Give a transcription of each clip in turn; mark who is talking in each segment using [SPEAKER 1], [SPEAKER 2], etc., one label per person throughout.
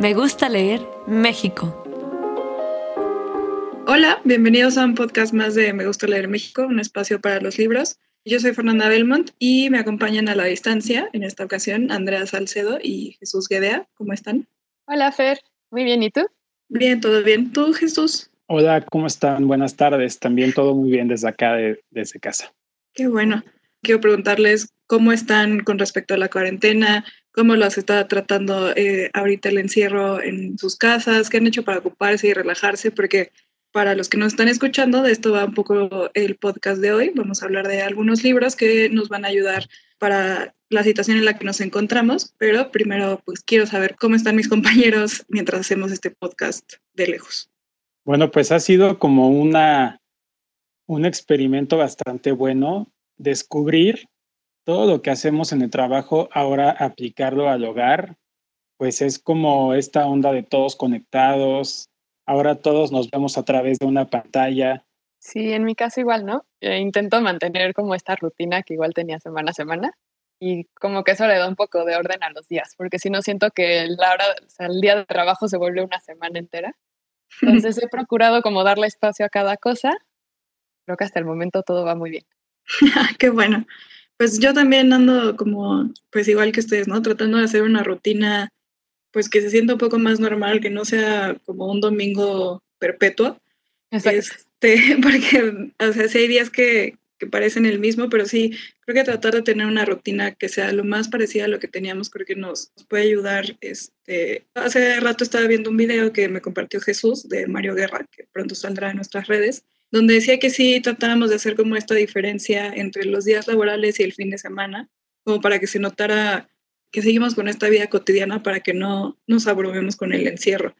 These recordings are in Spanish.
[SPEAKER 1] Me gusta leer México.
[SPEAKER 2] Hola, bienvenidos a un podcast más de Me gusta leer México, un espacio para los libros. Yo soy Fernanda Belmont y me acompañan a la distancia, en esta ocasión, Andrea Salcedo y Jesús Guedea. ¿Cómo están?
[SPEAKER 3] Hola, Fer. Muy bien, ¿y tú?
[SPEAKER 2] Bien, todo bien. ¿Tú, Jesús?
[SPEAKER 4] Hola, ¿cómo están? Buenas tardes. También todo muy bien desde acá, de, desde casa.
[SPEAKER 2] Qué bueno. Quiero preguntarles cómo están con respecto a la cuarentena, cómo las está tratando eh, ahorita el encierro en sus casas, qué han hecho para ocuparse y relajarse, porque para los que nos están escuchando, de esto va un poco el podcast de hoy. Vamos a hablar de algunos libros que nos van a ayudar para la situación en la que nos encontramos, pero primero pues quiero saber cómo están mis compañeros mientras hacemos este podcast de lejos.
[SPEAKER 4] Bueno, pues ha sido como una, un experimento bastante bueno descubrir todo lo que hacemos en el trabajo, ahora aplicarlo al hogar, pues es como esta onda de todos conectados, ahora todos nos vemos a través de una pantalla.
[SPEAKER 3] Sí, en mi caso igual, ¿no? Eh, intento mantener como esta rutina que igual tenía semana a semana y como que eso le da un poco de orden a los días, porque si no siento que la hora, o sea, el día de trabajo se vuelve una semana entera. Entonces he procurado como darle espacio a cada cosa. Creo que hasta el momento todo va muy bien.
[SPEAKER 2] Qué bueno. Pues yo también ando como, pues igual que ustedes, ¿no? Tratando de hacer una rutina, pues que se sienta un poco más normal, que no sea como un domingo perpetuo. Este, porque, o sea, sí hay días que, que parecen el mismo, pero sí, creo que tratar de tener una rutina que sea lo más parecida a lo que teníamos, creo que nos, nos puede ayudar. Este, hace rato estaba viendo un video que me compartió Jesús de Mario Guerra, que pronto saldrá en nuestras redes, donde decía que sí tratáramos de hacer como esta diferencia entre los días laborales y el fin de semana, como para que se notara que seguimos con esta vida cotidiana para que no nos abrumemos con el encierro.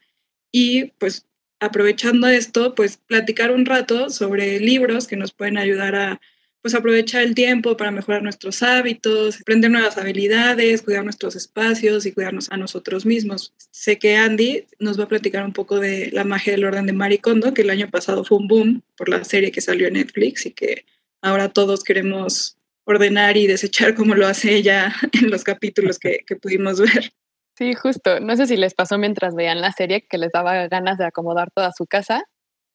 [SPEAKER 2] Y pues aprovechando esto, pues platicar un rato sobre libros que nos pueden ayudar a pues aprovechar el tiempo para mejorar nuestros hábitos, aprender nuevas habilidades, cuidar nuestros espacios y cuidarnos a nosotros mismos. Sé que Andy nos va a platicar un poco de La magia del orden de Marie Kondo, que el año pasado fue un boom por la serie que salió en Netflix y que ahora todos queremos ordenar y desechar como lo hace ella en los capítulos que, que pudimos ver.
[SPEAKER 3] Sí, justo. No sé si les pasó mientras veían la serie que les daba ganas de acomodar toda su casa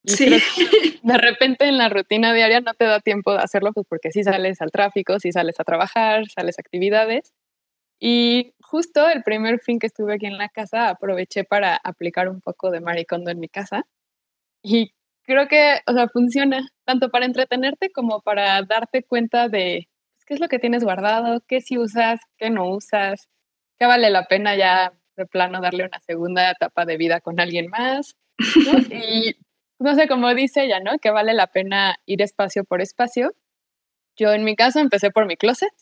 [SPEAKER 2] Sí.
[SPEAKER 3] De repente en la rutina diaria no te da tiempo de hacerlo, pues porque si sales al tráfico, si sales a trabajar, sales a actividades. Y justo el primer fin que estuve aquí en la casa, aproveché para aplicar un poco de maricondo en mi casa. Y creo que, o sea, funciona tanto para entretenerte como para darte cuenta de pues, qué es lo que tienes guardado, qué sí usas, qué no usas, qué vale la pena ya de plano darle una segunda etapa de vida con alguien más. ¿no? Y no sé, como dice ella, ¿no? Que vale la pena ir espacio por espacio. Yo en mi caso empecé por mi closet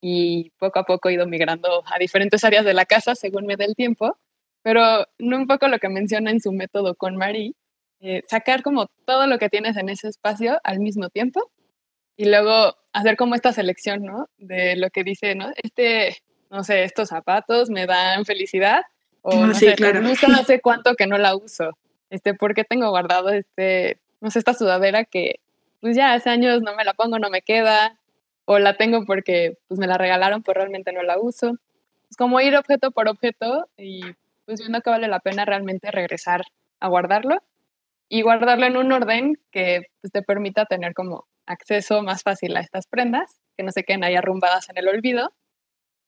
[SPEAKER 3] y poco a poco he ido migrando a diferentes áreas de la casa según me dé el tiempo, pero no un poco lo que menciona en su método con Marie, eh, sacar como todo lo que tienes en ese espacio al mismo tiempo y luego hacer como esta selección, ¿no? De lo que dice, ¿no? Este, no sé, estos zapatos me dan felicidad o
[SPEAKER 2] Ah,
[SPEAKER 3] no
[SPEAKER 2] sí,
[SPEAKER 3] sé,
[SPEAKER 2] claro.
[SPEAKER 3] me gusta no sé cuánto que no la uso este, ¿por qué tengo guardado este, no sé, esta sudadera que pues ya hace años no me la pongo, no me queda, o la tengo porque pues me la regalaron, pues realmente no la uso. Es como ir objeto por objeto y pues viendo que vale la pena realmente regresar a guardarlo y guardarlo en un orden que pues, te permita tener como acceso más fácil a estas prendas, que no se queden ahí arrumbadas en el olvido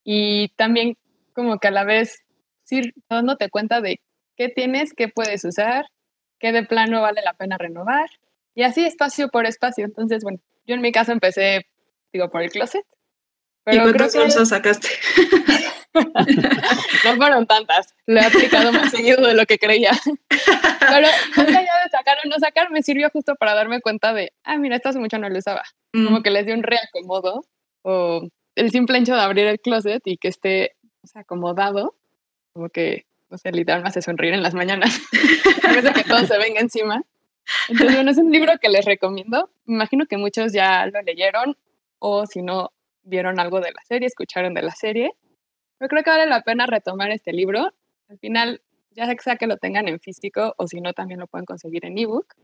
[SPEAKER 3] y también como que a la vez ir dándote cuenta de qué tienes, qué puedes usar, qué de plano vale la pena renovar. Y así espacio por espacio. Entonces, bueno, yo en mi caso empecé, digo, por el closet.
[SPEAKER 2] ¿Y
[SPEAKER 3] Pero creo
[SPEAKER 2] cuántas
[SPEAKER 3] que
[SPEAKER 2] bolsas sacaste?
[SPEAKER 3] no fueron tantas. Lo he aplicado más seguido de lo que creía. Pero más allá de sacar o no sacar, me sirvió justo para darme cuenta de, ah, mira, esto hace mucho no lo usaba. Como
[SPEAKER 2] Mm,
[SPEAKER 3] que les di un reacomodo o el simple hecho de abrir el closet y que esté o sea, acomodado, como que, o sea, literal me hace sonreír en las mañanas. a veces que todo se venga encima. Entonces, bueno, es un libro que les recomiendo. Me imagino que muchos ya lo leyeron o si no, vieron algo de la serie, escucharon de la serie. Pero creo que vale la pena retomar este libro. Al final, ya sea que lo tengan en físico o si no, también lo pueden conseguir en ebook.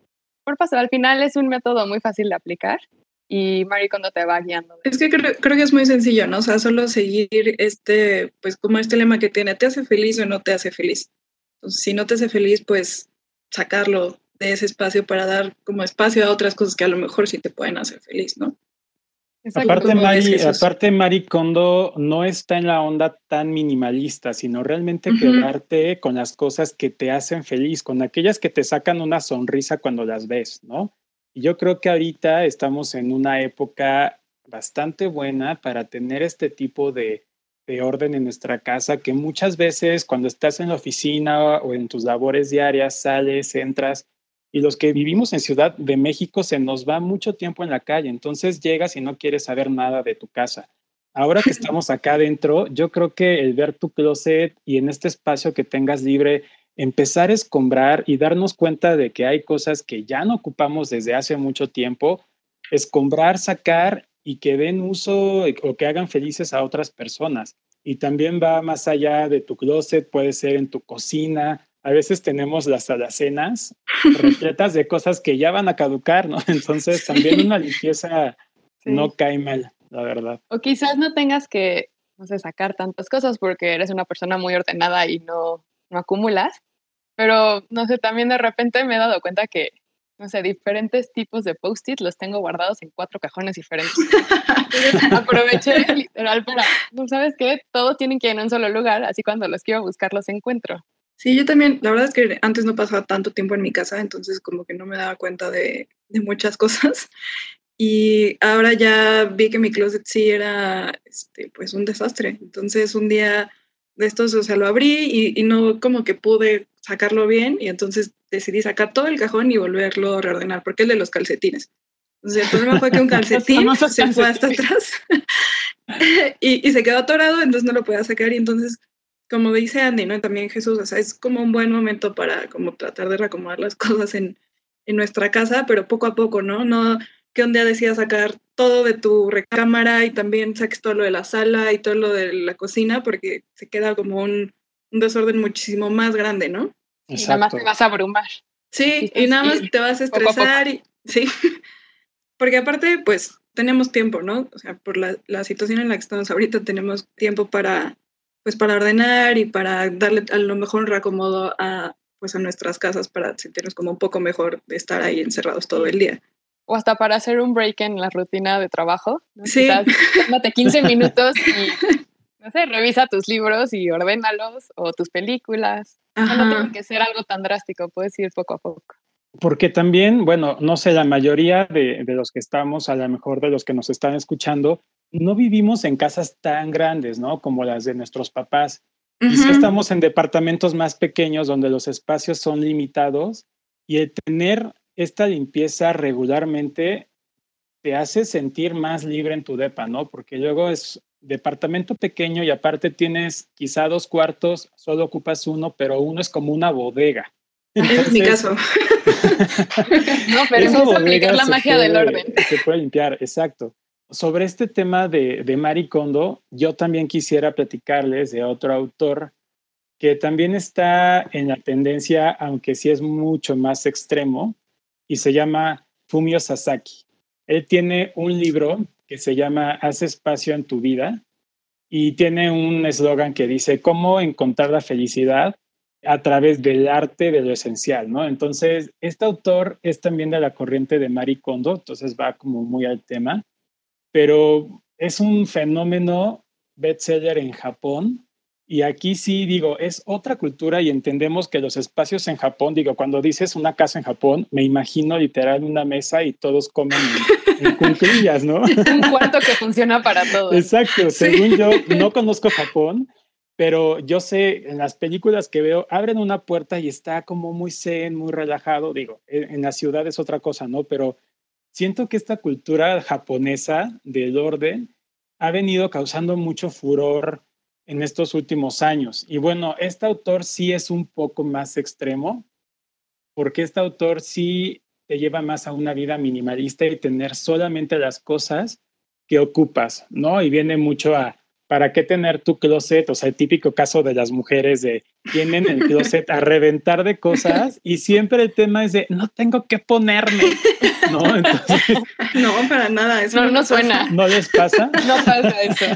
[SPEAKER 3] Por paso, al final es un método muy fácil de aplicar y Marie cuando te va guiando.
[SPEAKER 2] Es que creo, creo, que es muy sencillo, ¿no? O sea, solo seguir este, pues como este lema que tiene, ¿te hace feliz o no te hace feliz? Entonces, si no te hace feliz, pues sacarlo de ese espacio para dar como espacio a otras cosas que a lo mejor sí te pueden hacer feliz, ¿no?
[SPEAKER 4] aparte, Mari, aparte, Mari Kondo no está en la onda tan minimalista, sino realmente quedarte con las cosas que te hacen feliz, con aquellas que te sacan una sonrisa cuando las ves, ¿no? Y yo creo que ahorita estamos en una época bastante buena para tener este tipo de, de orden en nuestra casa, que muchas veces cuando estás en la oficina o en tus labores diarias, sales, entras y los que vivimos en Ciudad de México se nos va mucho tiempo en la calle, entonces llegas y no quieres saber nada de tu casa. Ahora que estamos acá adentro, yo creo que el ver tu closet y en este espacio que tengas libre, empezar a escombrar y darnos cuenta de que hay cosas que ya no ocupamos desde hace mucho tiempo, escombrar, sacar y que den uso o que hagan felices a otras personas. Y también va más allá de tu closet, puede ser en tu cocina, a veces tenemos las alacenas repletas de cosas que ya van a caducar, ¿no? Entonces también una limpieza no cae mal, la verdad.
[SPEAKER 3] O quizás no tengas que, no sé, sacar tantas cosas porque eres una persona muy ordenada y no, no acumulas, pero no sé, también de repente me he dado cuenta que, no sé, diferentes tipos de post-it los tengo guardados en cuatro cajones diferentes. aproveché literal para, ¿no sabes qué? Todos tienen que ir en un solo lugar, así cuando los quiero buscar los encuentro.
[SPEAKER 2] Sí, yo también, la verdad es que antes no pasaba tanto tiempo en mi casa, entonces como que no me daba cuenta de, muchas cosas. Y ahora ya vi que mi closet sí era este, pues un desastre. Entonces un día de estos, o sea, lo abrí y, y, no como que pude sacarlo bien y entonces decidí sacar todo el cajón y volverlo a reordenar, porque es de los calcetines. Entonces el problema fue que un calcetín se fue hasta atrás y, y, se quedó atorado, entonces no lo podía sacar y entonces como dice Andy, ¿no? También Jesús, o sea, es como un buen momento para como tratar de reacomodar las cosas en, en nuestra casa, pero poco a poco, ¿no? No que un día decidas sacar todo de tu recámara y también saques todo lo de la sala y todo lo de la cocina, porque se queda como un, un desorden muchísimo más grande, ¿no?
[SPEAKER 3] Y nada más te vas a abrumar.
[SPEAKER 2] Sí, y nada más te vas a estresar. Y, sí, porque aparte, pues tenemos tiempo, ¿no? O sea, por la, la situación en la que estamos ahorita, tenemos tiempo para pues para ordenar y para darle a lo mejor un reacomodo a, pues a nuestras casas para sentirnos como un poco mejor de estar ahí encerrados todo el día.
[SPEAKER 3] O hasta para hacer un break en la rutina de trabajo.
[SPEAKER 2] Sí.
[SPEAKER 3] Tómate 15 minutos y, no sé, revisa tus libros y ordénalos o tus películas. No tiene que ser algo tan drástico, puedes ir poco a poco.
[SPEAKER 4] Porque también, bueno, no sé, la mayoría de, de los que estamos, a lo mejor de los que nos están escuchando, no vivimos en casas tan grandes, ¿no? Como las de nuestros papás. Y estamos en departamentos más pequeños donde los espacios son limitados y el tener esta limpieza regularmente te hace sentir más libre en tu depa, ¿no? Porque luego es departamento pequeño y aparte tienes quizá dos cuartos, solo ocupas uno, pero uno es como una bodega.
[SPEAKER 2] es mi caso.
[SPEAKER 3] no, pero eso es aplicar la magia del orden.
[SPEAKER 4] Se puede limpiar, exacto. Sobre este tema de, de Marie Kondo, yo también quisiera platicarles de otro autor que también está en la tendencia, aunque sí es mucho más extremo, y se llama Fumio Sasaki. Él tiene un libro que se llama Haz espacio en tu vida y tiene un eslogan que dice cómo encontrar la felicidad a través del arte de lo esencial, ¿no? Entonces, este autor es también de la corriente de Marie Kondo, entonces va como muy al tema pero es un fenómeno bestseller en Japón. Y aquí sí digo, es otra cultura y entendemos que los espacios en Japón, digo, cuando dices una casa en Japón, me imagino literal una mesa y todos comen en, en ¿no?
[SPEAKER 3] Un cuarto que funciona para todos.
[SPEAKER 4] Exacto, según yo, no conozco Japón, pero yo sé, en las películas que veo, abren una puerta y está como muy zen, muy relajado, digo, en la ciudad es otra cosa, ¿no? Pero siento que esta cultura japonesa del orden ha venido causando mucho furor en estos últimos años. Y bueno, este autor sí es un poco más extremo, porque este autor sí te lleva más a una vida minimalista y tener solamente las cosas que ocupas, ¿no? Y viene mucho a, ¿para qué tener tu closet? O sea, el típico caso de las mujeres de tienen el closet a reventar de cosas y siempre el tema es de no tengo que ponerme, ¿no? Entonces,
[SPEAKER 2] no, para nada, eso
[SPEAKER 3] no, no, suena.
[SPEAKER 4] ¿No les pasa?
[SPEAKER 3] No pasa eso.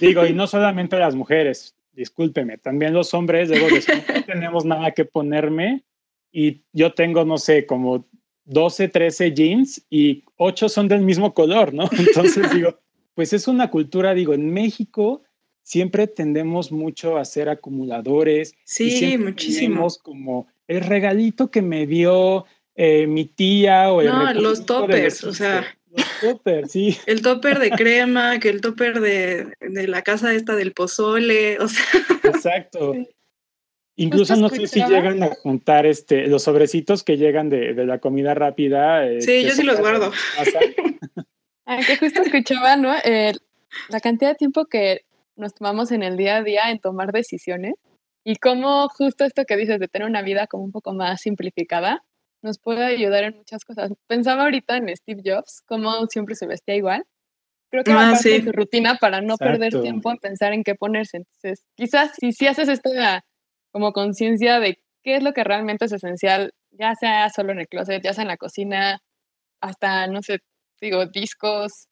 [SPEAKER 4] Digo, y no solamente las mujeres, discúlpeme, también los hombres, luego no tenemos nada que ponerme y yo tengo, no sé, como 12, 13 jeans y 8 son del mismo color, ¿no? Entonces digo, pues es una cultura, digo, en México siempre tendemos mucho a ser acumuladores.
[SPEAKER 2] Sí, muchísimo.
[SPEAKER 4] como el regalito que me dio eh, mi tía o el
[SPEAKER 2] No, los toppers, o sea.
[SPEAKER 4] Los toppers, sí.
[SPEAKER 2] El topper de crema, que el topper de, de la casa esta del pozole, o sea.
[SPEAKER 4] Exacto. Incluso no sé si llegan a juntar este, los sobrecitos que llegan de, de la comida rápida.
[SPEAKER 2] Eh, sí, yo sí los guardo.
[SPEAKER 3] Ah, que justo escuchaba, ¿no? Eh, la cantidad de tiempo que nos tomamos en el día a día en tomar decisiones y cómo justo esto que dices de tener una vida como un poco más simplificada nos puede ayudar en muchas cosas. Pensaba ahorita en Steve Jobs, cómo siempre se vestía igual. Creo que era ah, parte de su rutina para no perder tiempo en pensar en qué ponerse. Entonces, quizás si, si haces esta como conciencia de qué es lo que realmente es esencial, ya sea solo en el closet, ya sea en la cocina, hasta, no sé, digo, discos,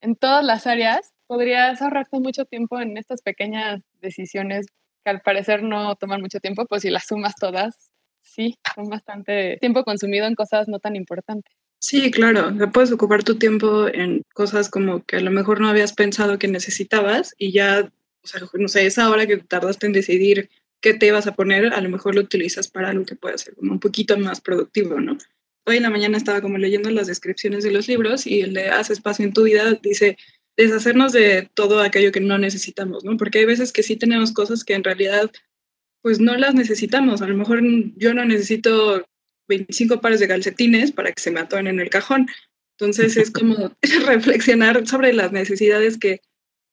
[SPEAKER 3] en todas las áreas, podrías ahorrarte mucho tiempo en estas pequeñas decisiones que al parecer no toman mucho tiempo, pues si las sumas todas, sí, son bastante tiempo consumido en cosas no tan importantes.
[SPEAKER 2] Sí, claro, puedes ocupar tu tiempo en cosas como que a lo mejor no habías pensado que necesitabas y ya, o sea, no sé, esa hora que tardaste en decidir qué te ibas a poner, a lo mejor lo utilizas para algo que pueda ser como un poquito más productivo, ¿no? Hoy en la mañana estaba como leyendo las descripciones de los libros y el de Haz espacio en tu vida dice deshacernos de todo aquello que no necesitamos, ¿no? Porque hay veces que sí tenemos cosas que en realidad pues no las necesitamos. A lo mejor yo no necesito 25 pares de calcetines para que se me atoren en el cajón. Entonces es como reflexionar sobre las necesidades que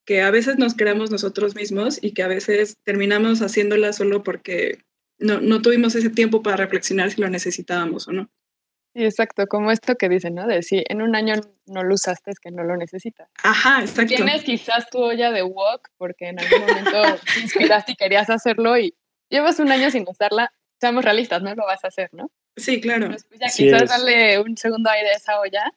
[SPEAKER 2] que a veces nos creamos nosotros mismos y que a veces terminamos haciéndola solo porque no, no tuvimos ese tiempo para reflexionar si lo necesitábamos o no.
[SPEAKER 3] Sí, exacto, como esto que dicen, ¿no? De si en un año no lo usaste es que no lo necesitas.
[SPEAKER 2] Ajá, exacto.
[SPEAKER 3] Tienes quizás tu olla de wok porque en algún momento te inspiraste y querías hacerlo y llevas un año sin usarla, seamos realistas, no lo vas a hacer, ¿no?
[SPEAKER 2] Sí, claro.
[SPEAKER 3] Pues ya quizás darle un segundo aire a esa olla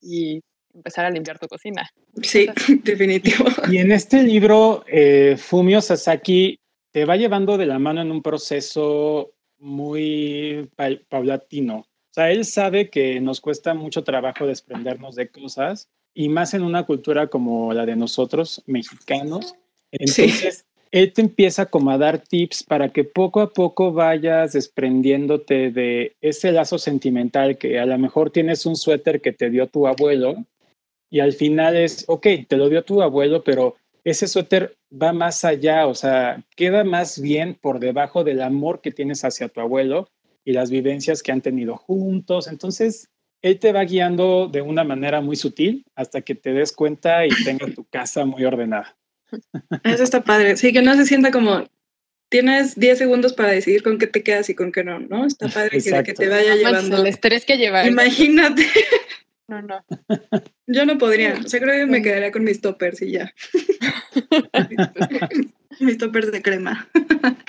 [SPEAKER 3] y empezar a limpiar tu cocina.
[SPEAKER 2] Sí, definitivo.
[SPEAKER 4] Y en este libro, eh, Fumio Sasaki te va llevando de la mano en un proceso muy paulatino. O sea, él sabe que nos cuesta mucho trabajo desprendernos de cosas y más en una cultura como la de nosotros, mexicanos. Entonces, él te empieza como a dar tips para que poco a poco vayas desprendiéndote de ese lazo sentimental que a lo mejor tienes un suéter que te dio tu abuelo y al final es, ok, te lo dio tu abuelo, pero ese suéter va más allá, o sea, queda más bien por debajo del amor que tienes hacia tu abuelo y las vivencias que han tenido juntos. Entonces, él te va guiando de una manera muy sutil hasta que te des cuenta y tengas tu casa muy ordenada.
[SPEAKER 2] Eso está padre. Sí, que no se sienta como tienes 10 segundos para decidir con qué te quedas y con qué no, ¿no? Está padre que, que, te vaya llevando.
[SPEAKER 3] El estrés que llevar.
[SPEAKER 2] Imagínate.
[SPEAKER 3] No, no.
[SPEAKER 2] Yo no podría. O sea, creo que me quedaría con mis toppers y ya. mis toppers de crema.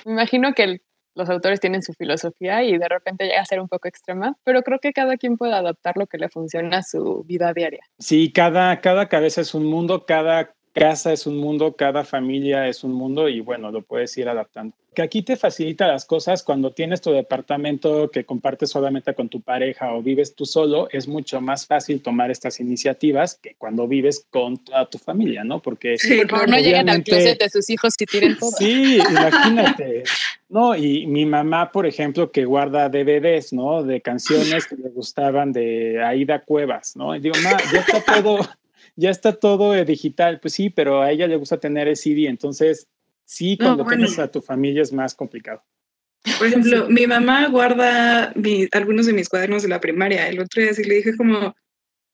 [SPEAKER 3] Me imagino que los autores tienen su filosofía y de repente llega a ser un poco extrema, pero creo que cada quien puede adaptar lo que le funciona a su vida diaria.
[SPEAKER 4] Sí, cada, cada cabeza es un mundo, cada casa es un mundo, cada familia es un mundo y bueno, lo puedes ir adaptando. Que aquí te facilita las cosas cuando tienes tu departamento que compartes solamente con tu pareja o vives tú solo, es mucho más fácil tomar estas iniciativas que cuando vives con toda tu familia, ¿no? Porque
[SPEAKER 3] sí, no llegan al closet de sus hijos y tiren todo.
[SPEAKER 4] Sí, imagínate. No, y mi mamá, por ejemplo, que guarda DVDs, ¿no? De canciones que le gustaban de Aida Cuevas, ¿no? Y digo, ma, ya está todo ya está todo eh, digital. Pues sí, pero a ella le gusta tener el CD, entonces sí, cuando tienes a tu familia es más complicado.
[SPEAKER 2] Por ejemplo, mi mamá guarda algunos de mis cuadernos de la primaria. El otro día sí le dije como,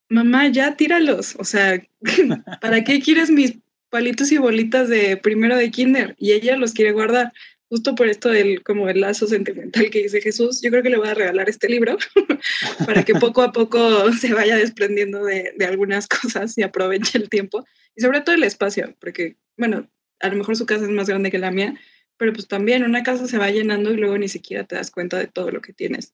[SPEAKER 2] mamá, ya tíralos. O sea, ¿para qué quieres mis palitos y bolitas de primero de kinder? Y ella los quiere guardar. Justo por esto del como el lazo sentimental que dice Jesús, yo creo que le voy a regalar este libro para que poco a poco se vaya desprendiendo de, de algunas cosas y aproveche el tiempo y sobre todo el espacio, porque, bueno, a lo mejor su casa es más grande que la mía, pero pues también una casa se va llenando y luego ni siquiera te das cuenta de todo lo que tienes.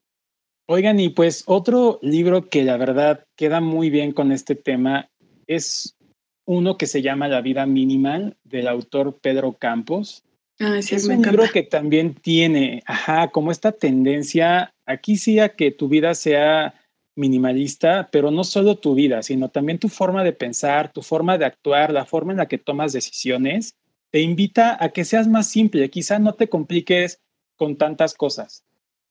[SPEAKER 4] Oigan, y pues otro libro que la verdad queda muy bien con este tema es uno que se llama La vida minimal del autor Pedro Campos.
[SPEAKER 2] Ah, sí,
[SPEAKER 4] es
[SPEAKER 2] me
[SPEAKER 4] un
[SPEAKER 2] encanta.
[SPEAKER 4] libro que también tiene, ajá, como esta tendencia, aquí sí a que tu vida sea minimalista, pero no solo tu vida, sino también tu forma de pensar, tu forma de actuar, la forma en la que tomas decisiones, te invita a que seas más simple, quizá no te compliques con tantas cosas.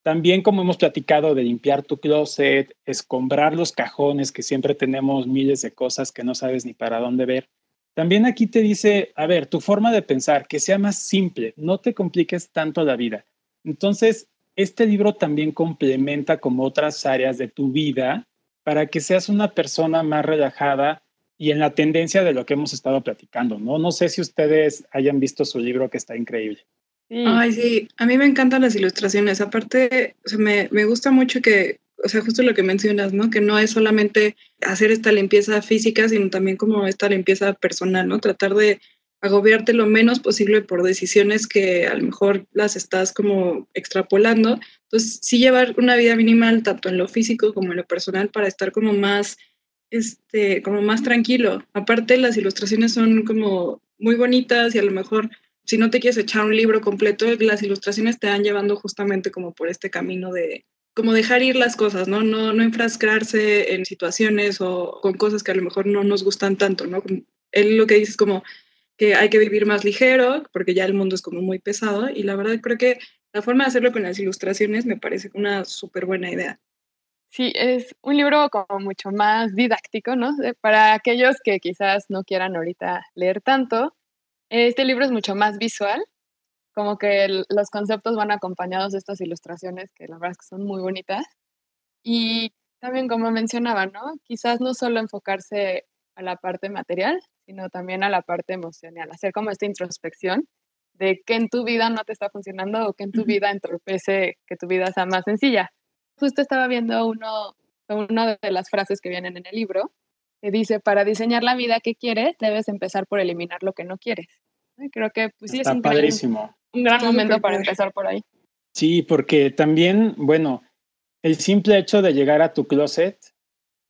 [SPEAKER 4] También como hemos platicado de limpiar tu closet, escombrar los cajones, que siempre tenemos miles de cosas que no sabes ni para dónde ver. También aquí te dice, a ver, tu forma de pensar, que sea más simple, no te compliques tanto la vida. Entonces, este libro también complementa como otras áreas de tu vida para que seas una persona más relajada y en la tendencia de lo que hemos estado platicando, ¿no? No sé si ustedes hayan visto su libro que está increíble.
[SPEAKER 3] Sí.
[SPEAKER 2] Ay, sí, a mí me encantan las ilustraciones. Aparte, o sea, me, me gusta mucho que, o sea, justo lo que mencionas, ¿no? Que no es solamente hacer esta limpieza física, sino también como esta limpieza personal, ¿no? Tratar de agobiarte lo menos posible por decisiones que a lo mejor las estás como extrapolando. Entonces, sí llevar una vida minimal, tanto en lo físico como en lo personal, para estar como más, este, como más tranquilo. Aparte, las ilustraciones son como muy bonitas y a lo mejor si no te quieres echar un libro completo, las ilustraciones te van llevando justamente como por este camino de como dejar ir las cosas, ¿no? No, no enfrascarse en situaciones o con cosas que a lo mejor no nos gustan tanto, ¿no? Él lo que dice es como que hay que vivir más ligero, porque ya el mundo es como muy pesado, y la verdad creo que la forma de hacerlo con las ilustraciones me parece una súper buena idea.
[SPEAKER 3] Sí, es un libro como mucho más didáctico, ¿no? Para aquellos que quizás no quieran ahorita leer tanto, este libro es mucho más visual, como que el, los conceptos van acompañados de estas ilustraciones que la verdad es que son muy bonitas. Y también como mencionaba, ¿no? Quizás no solo enfocarse a la parte material, sino también a la parte emocional, hacer como esta introspección de qué en tu vida no te está funcionando o qué en tu vida entorpece que tu vida sea más sencilla. Justo estaba viendo uno, una de las frases que vienen en el libro, que dice, para diseñar la vida que quieres, debes empezar por eliminar lo que no quieres. Creo que pues, sí
[SPEAKER 4] Está
[SPEAKER 3] es un
[SPEAKER 4] padrísimo.
[SPEAKER 3] Un gran momento para empezar por ahí.
[SPEAKER 4] Sí, porque también, bueno, el simple hecho de llegar a tu closet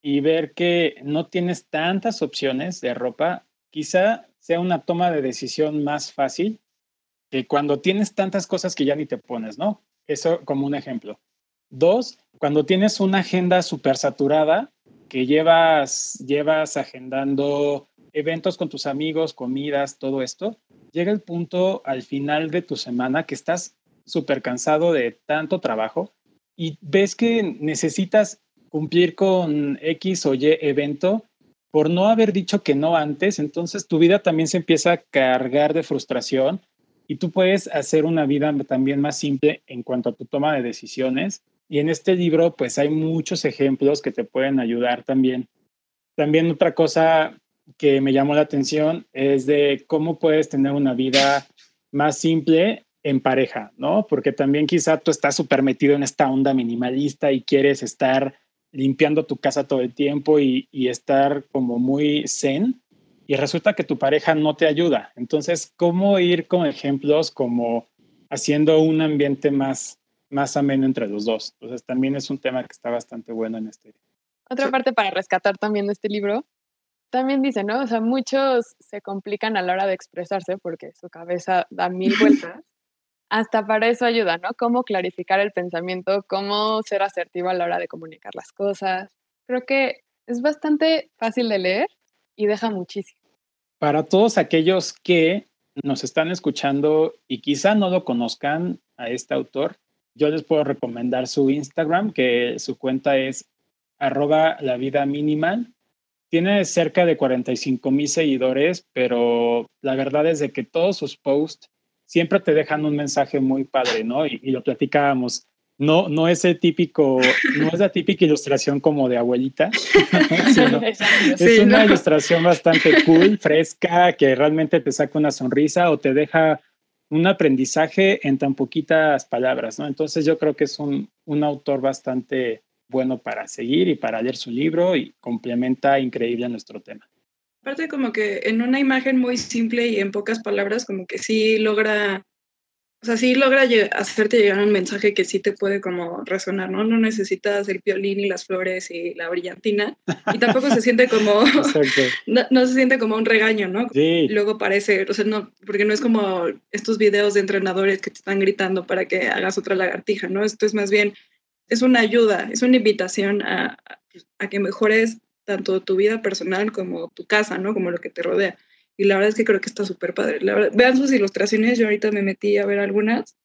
[SPEAKER 4] y ver que no tienes tantas opciones de ropa, quizá sea una toma de decisión más fácil que cuando tienes tantas cosas que ya ni te pones, ¿no? Eso como un ejemplo. Dos, cuando tienes una agenda súper saturada, que llevas, llevas agendando eventos con tus amigos, comidas, todo esto, llega el punto al final de tu semana que estás súper cansado de tanto trabajo y ves que necesitas cumplir con X o Y evento por no haber dicho que no antes, entonces tu vida también se empieza a cargar de frustración y tú puedes hacer una vida también más simple en cuanto a tu toma de decisiones. Y en este libro, pues hay muchos ejemplos que te pueden ayudar también. También otra cosa que me llamó la atención es de cómo puedes tener una vida más simple en pareja, ¿no? Porque también quizá tú estás súper metido en esta onda minimalista y quieres estar limpiando tu casa todo el tiempo y, y, estar como muy zen y resulta que tu pareja no te ayuda. Entonces, ¿cómo ir con ejemplos como haciendo un ambiente más, más ameno entre los dos? Entonces, también es un tema que está bastante bueno en este.
[SPEAKER 3] Otra parte para rescatar también de este libro, también dice, ¿no? O sea, muchos se complican a la hora de expresarse porque su cabeza da mil vueltas. Hasta para eso ayuda, ¿no? Cómo clarificar el pensamiento, cómo ser asertivo a la hora de comunicar las cosas. Creo que es bastante fácil de leer y deja muchísimo.
[SPEAKER 4] Para todos aquellos que nos están escuchando y quizá no lo conozcan a este autor, yo les puedo recomendar su Instagram, que su cuenta es arroba la vida minimal. Tiene cerca de 45 mil seguidores, pero la verdad es de que todos sus posts siempre te dejan un mensaje muy padre, ¿no? Y, y lo platicábamos. no, no es el típico, no es la típica ilustración como de abuelita, es una ilustración bastante cool, fresca, que realmente te saca una sonrisa o te deja un aprendizaje en tan poquitas palabras, ¿no? Entonces yo creo que es un, un autor bastante bueno para seguir y para leer su libro y complementa increíble a nuestro tema.
[SPEAKER 2] Aparte como que en una imagen muy simple y en pocas palabras como que sí logra o sea, sí logra hacerte llegar un mensaje que sí te puede como resonar, ¿no? No necesitas el violín y las flores y la brillantina. Y tampoco se siente como, no, se siente como un regaño, ¿no?
[SPEAKER 4] Sí.
[SPEAKER 2] Luego parece, o sea, no, porque no es como estos videos de entrenadores que te están gritando para que hagas otra lagartija, ¿no? Esto es más bien, es una ayuda, es una invitación a, a que mejores tanto tu vida personal como tu casa, ¿no? Como lo que te rodea y la verdad es que creo que está súper padre. vean sus ilustraciones, yo ahorita me metí a ver algunas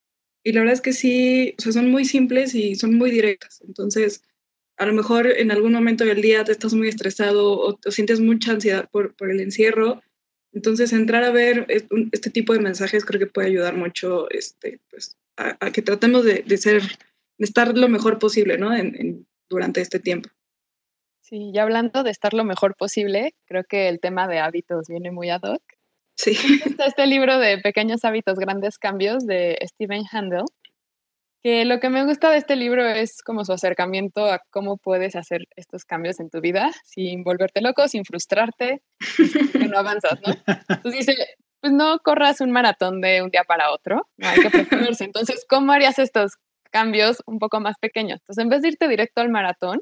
[SPEAKER 2] y la verdad es que sí, o sea, son muy simples y son muy directas. Entonces, a lo mejor en algún momento del día te estás muy estresado o, sientes mucha ansiedad por, por, el encierro. Entonces, entrar a ver este tipo de mensajes creo que puede ayudar mucho este, pues, a, que tratemos de, de, ser, estar lo mejor posible ¿no? En, durante este tiempo.
[SPEAKER 3] Sí, ya hablando de estar lo mejor posible, creo que el tema de hábitos viene muy ad hoc.
[SPEAKER 2] Sí.
[SPEAKER 3] Está este libro de Pequeños hábitos, grandes cambios de Stephen Handel, que lo que me gusta de este libro es como su acercamiento a cómo puedes hacer estos cambios en tu vida sin volverte loco, sin frustrarte, que no avanzas, ¿no? Entonces dice, pues no corras un maratón de un día para otro, no hay que preocuparse. Entonces, ¿cómo harías estos cambios un poco más pequeños? Entonces, en vez de irte directo al maratón,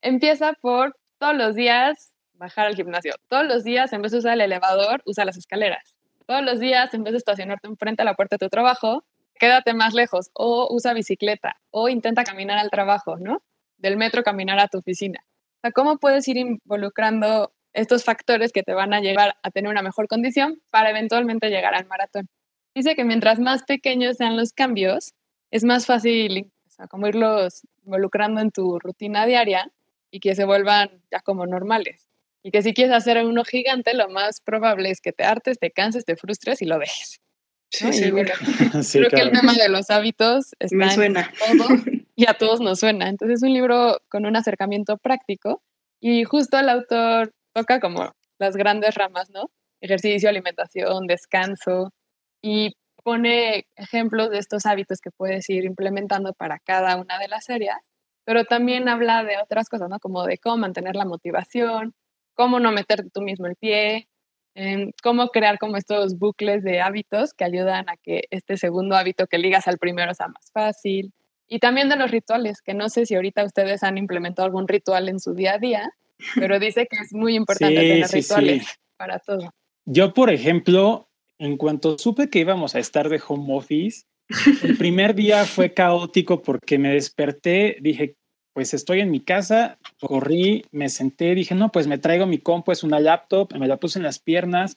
[SPEAKER 3] Empieza por todos los días bajar al gimnasio. Todos los días, en vez de usar el elevador, usa las escaleras. Todos los días, en vez de estacionarte enfrente a la puerta de tu trabajo, quédate más lejos o usa bicicleta o intenta caminar al trabajo, ¿no? Del metro caminar a tu oficina. O sea, ¿cómo puedes ir involucrando estos factores que te van a llevar a tener una mejor condición para eventualmente llegar al maratón? Dice que mientras más pequeños sean los cambios, es más fácil o sea, como irlos involucrando en tu rutina diaria y que se vuelvan ya como normales. Y que si quieres hacer uno gigante, lo más probable es que te hartes, te canses, te frustres y lo dejes.
[SPEAKER 2] Sí, sí,
[SPEAKER 3] creo que el tema de los hábitos está
[SPEAKER 2] Me suena.
[SPEAKER 3] en todo y a todos nos suena. Entonces es un libro con un acercamiento práctico y justo el autor toca como las grandes ramas, ¿no? Ejercicio, alimentación, descanso y pone ejemplos de estos hábitos que puedes ir implementando para cada una de las áreas pero también habla de otras cosas, ¿no? Como de cómo mantener la motivación, cómo no meterte tú mismo el pie, cómo crear como estos bucles de hábitos que ayudan a que este segundo hábito que ligas al primero sea más fácil. Y también de los rituales, que no sé si ahorita ustedes han implementado algún ritual en su día a día, pero dice que es muy importante tener rituales para todo.
[SPEAKER 4] Yo, por ejemplo, en cuanto supe que íbamos a estar de home office, el primer día fue caótico porque me desperté, dije, pues estoy en mi casa, corrí, me senté, dije, no, pues me traigo mi compu, es una laptop, me la puse en las piernas.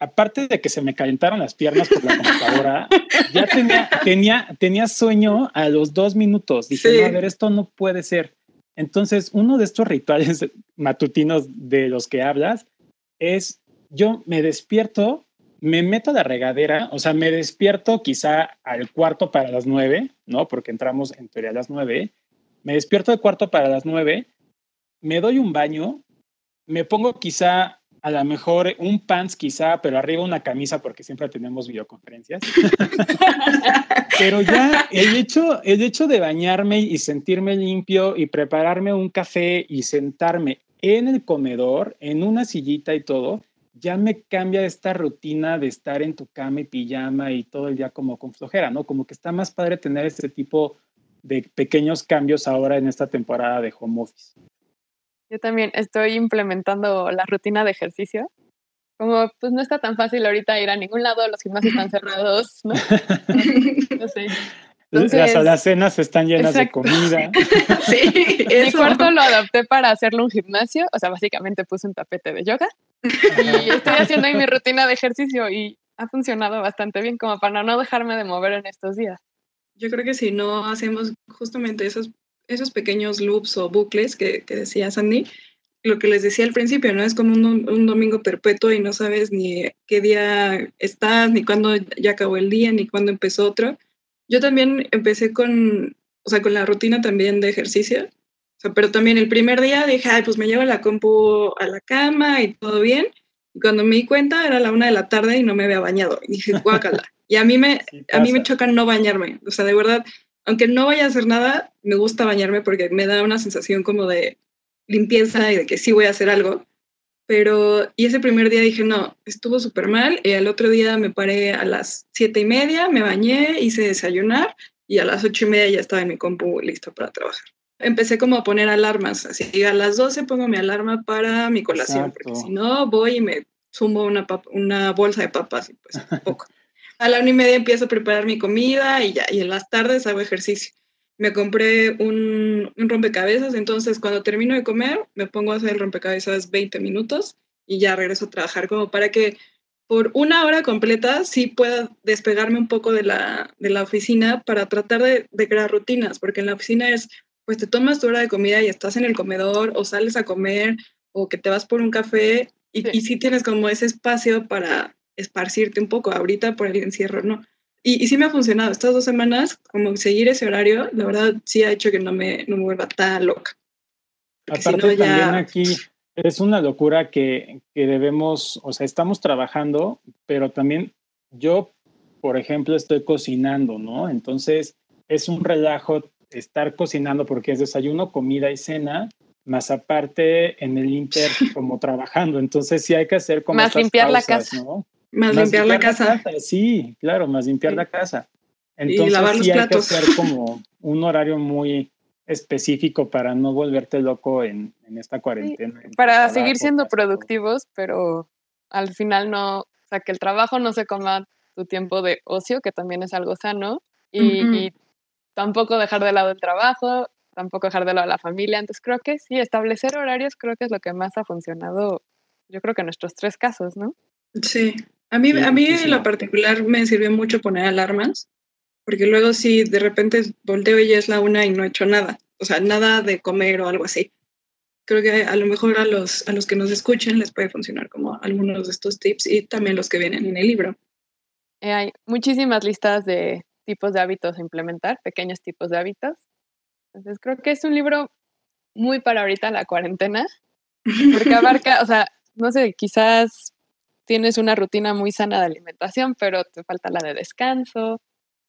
[SPEAKER 4] Aparte de que se me calentaron las piernas por la computadora, ya tenía, tenía, tenía sueño a los dos minutos. Dije, no, a ver, esto no puede ser. Entonces, uno de estos rituales matutinos de los que hablas es, yo me despierto, me meto a la regadera, o sea, me despierto quizá al cuarto para las nueve, ¿no? Porque entramos en teoría a las nueve me despierto de cuarto para las nueve, me doy un baño, me pongo quizá a lo mejor un pants quizá, pero arriba una camisa porque siempre tenemos videoconferencias. pero ya el hecho, el hecho de bañarme y sentirme limpio y prepararme un café y sentarme en el comedor, en una sillita y todo, ya me cambia esta rutina de estar en tu cama y pijama y todo el día como con flojera, ¿no? Como que está más padre tener este tipo de pequeños cambios ahora en esta temporada de home office.
[SPEAKER 3] Yo también estoy implementando la rutina de ejercicio. Como pues no está tan fácil ahorita ir a ningún lado, los gimnasios están cerrados, ¿no? no sé.
[SPEAKER 4] Las alacenas están llenas de comida.
[SPEAKER 3] sí, Mi cuarto lo adapté para hacerlo un gimnasio, o sea, básicamente puse un tapete de yoga y estoy haciendo ahí mi rutina de ejercicio y ha funcionado bastante bien como para no dejarme de mover en estos días.
[SPEAKER 2] Yo creo que si no hacemos justamente esos, esos pequeños loops o bucles que, que decía Sandy, lo que les decía al principio, ¿no? Es como un, un, domingo perpetuo y no sabes ni qué día estás, ni cuándo ya acabó el día, ni cuándo empezó otro. Yo también empecé con, o sea, con la rutina también de ejercicio. O sea, pero también el primer día dije, ay, pues me llevo la compu a la cama y todo bien. Y cuando me di cuenta era la una de la tarde y no me había bañado. Y dije, guácala. y a mí me, a mí me choca no bañarme. O sea, de verdad, aunque no vaya a hacer nada, me gusta bañarme porque me da una sensación como de limpieza y de que sí voy a hacer algo. Pero, y ese primer día dije, no, estuvo súper mal. Y al otro día me paré a las siete y media, me bañé, hice desayunar y a las ocho y media ya estaba en mi compu listo para trabajar. Empecé como a poner alarmas, así a las doce pongo mi alarma para mi colación, porque si no voy y me sumo una, una bolsa de papas y pues poco. a la una y media empiezo a preparar mi comida y ya, y en las tardes hago ejercicio me compré un, rompecabezas, entonces cuando termino de comer me pongo a hacer el rompecabezas 20 minutos y ya regreso a trabajar como para que por una hora completa sí pueda despegarme un poco de la, de la oficina para tratar de, crear rutinas, porque en la oficina es, pues te tomas tu hora de comida y estás en el comedor o sales a comer o que te vas por un café y sí, y sí tienes como ese espacio para esparcirte un poco. Ahorita por el encierro, ¿no? Y, sí me ha funcionado. Estas dos semanas, como seguir ese horario, la verdad sí ha hecho que no me, no me vuelva tan loca.
[SPEAKER 4] Aparte también aquí es una locura que, que debemos, o sea, estamos trabajando, pero también yo, por ejemplo, estoy cocinando, ¿no? Entonces es un relajo estar cocinando porque es desayuno, comida y cena, más aparte en el Inter como trabajando. Entonces sí hay que hacer como...
[SPEAKER 3] Más limpiar la casa.
[SPEAKER 2] ¿no? Más, limpiar, la, casa.
[SPEAKER 4] Sí, claro, más limpiar la casa. Entonces, y lavar los sí platos. hay que hacer como un horario muy específico para no volverte loco en, en esta cuarentena.
[SPEAKER 3] para seguir siendo productivos, pero al final no, o sea, que el trabajo no se coma tu tiempo de ocio, que también es algo sano, y, tampoco dejar de lado el trabajo, tampoco dejar de lado la familia. Entonces creo que sí, establecer horarios creo que es lo que más ha funcionado, yo creo que en nuestros tres casos, ¿no?
[SPEAKER 2] Sí, a mí, a mí en lo particular me sirvió mucho poner alarmas, porque luego si de repente volteo y ya es la una y no he hecho nada, o sea, nada de comer o algo así. Creo que a lo mejor a los, a los que nos escuchen les puede funcionar como algunos de estos tips y también los que vienen en el libro.
[SPEAKER 3] Eh, hay muchísimas listas de tipos de hábitos a implementar, pequeños tipos de hábitos. Entonces creo que es un libro muy para ahorita la cuarentena, porque abarca, o sea, no sé, quizás tienes una rutina muy sana de alimentación, pero te falta la de descanso.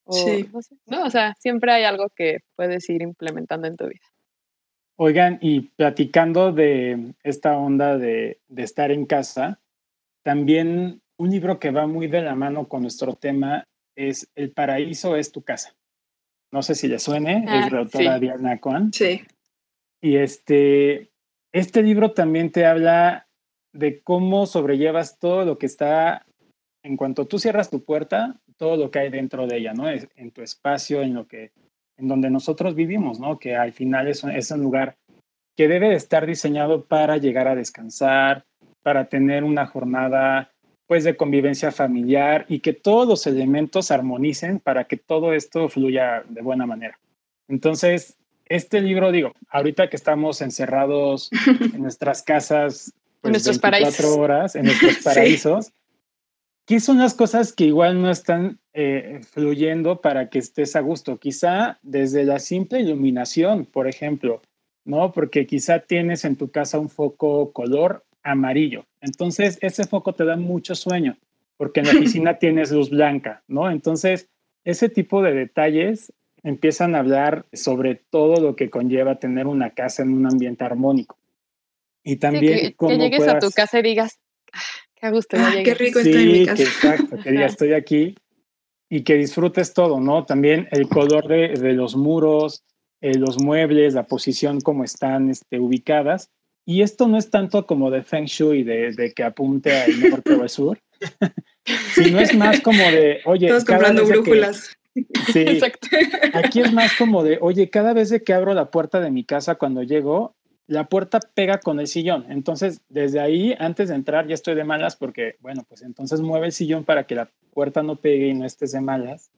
[SPEAKER 3] O, sí. no, o sea, siempre hay algo que puedes ir implementando en tu vida.
[SPEAKER 4] Oigan, y platicando de esta onda de, de estar en casa, también un libro que va muy de la mano con nuestro tema es El paraíso es tu casa. No sé si le suene, es de ah, autora Diana Cohen.
[SPEAKER 2] Sí.
[SPEAKER 4] Y este, este libro también te habla de cómo sobrellevas todo lo que está, en cuanto tú cierras tu puerta, todo lo que hay dentro de ella, ¿no? Es, en tu espacio, en lo que, en donde nosotros vivimos, ¿no? Que al final es, es un lugar que debe de estar diseñado para llegar a descansar, para tener una jornada pues de convivencia familiar y que todos los elementos armonicen para que todo esto fluya de buena manera. Entonces, este libro, digo, ahorita que estamos encerrados en nuestras casas
[SPEAKER 3] pues, nuestros paraísos.
[SPEAKER 4] horas en nuestros paraísos. ¿Qué son las cosas que igual no están eh, fluyendo para que estés a gusto? Quizá desde la simple iluminación, por ejemplo, ¿no? Porque quizá tienes en tu casa un foco color amarillo. Entonces, ese foco te da mucho sueño, porque en la oficina tienes luz blanca, ¿no? Entonces, ese tipo de detalles empiezan a hablar sobre todo lo que conlleva tener una casa en un ambiente armónico. Y también
[SPEAKER 3] que, llegues a tu casa y digas, ah, qué gusto,
[SPEAKER 2] ah, qué rico estoy en mi casa.
[SPEAKER 4] Que exacto, que ya estoy aquí y que disfrutes todo, ¿no? También el color de, de los muros, eh, los muebles, la posición como están este, ubicadas. Y esto no es tanto como de Feng Shui, de, de que apunte al norte o al sur, sino es más como de, oye,
[SPEAKER 2] Todos comprando brújulas.
[SPEAKER 4] sí, Exacto. aquí es más como de, oye, cada vez de que abro la puerta de mi casa cuando llego, la puerta pega con el sillón. Entonces, desde ahí, antes de entrar, ya estoy de malas porque, bueno, pues entonces mueve el sillón para que la puerta no pegue y no estés de malas.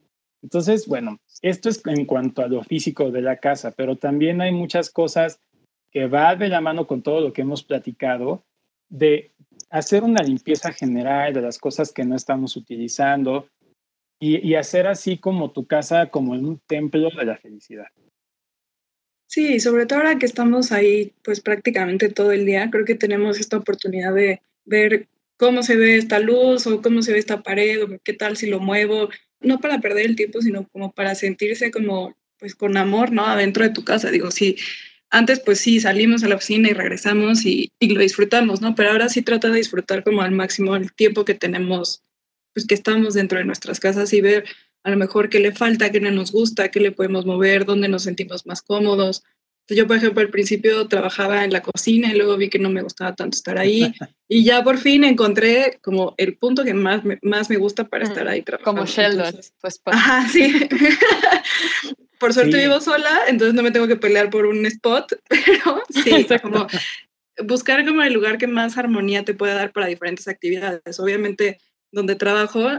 [SPEAKER 4] Entonces, bueno, esto es en cuanto a lo físico de la casa, pero también hay muchas cosas que va de la mano con todo lo que hemos platicado, de hacer una limpieza general de las cosas que no estamos utilizando y, y hacer así como tu casa como un templo de la felicidad.
[SPEAKER 2] Sí, sobre todo ahora que estamos ahí pues prácticamente todo el día, creo que tenemos esta oportunidad de ver cómo se ve esta luz o cómo se ve esta pared o qué tal si lo muevo, no para perder el tiempo, sino como para sentirse como pues con amor, ¿no? Adentro de tu casa. Digo, sí, antes pues sí, salimos a la oficina y regresamos y, y lo disfrutamos, ¿no? Pero ahora sí trata de disfrutar como al máximo el tiempo que tenemos, pues que estamos dentro de nuestras casas y ver a lo mejor qué le falta, qué no nos gusta, qué le podemos mover, dónde nos sentimos más cómodos. Yo, por ejemplo, al principio trabajaba en la cocina y luego vi que no me gustaba tanto estar ahí. y ya por fin encontré como el punto que más me, más me gusta para estar ahí trabajando.
[SPEAKER 3] Como Sheldon,
[SPEAKER 2] Entonces,
[SPEAKER 3] tu esposa.
[SPEAKER 2] Ajá, sí. por suerte
[SPEAKER 4] Sí.
[SPEAKER 2] vivo sola, entonces no me tengo que pelear por un spot, pero sí, como buscar como el lugar que más armonía te pueda dar para diferentes actividades. Obviamente, donde trabajo,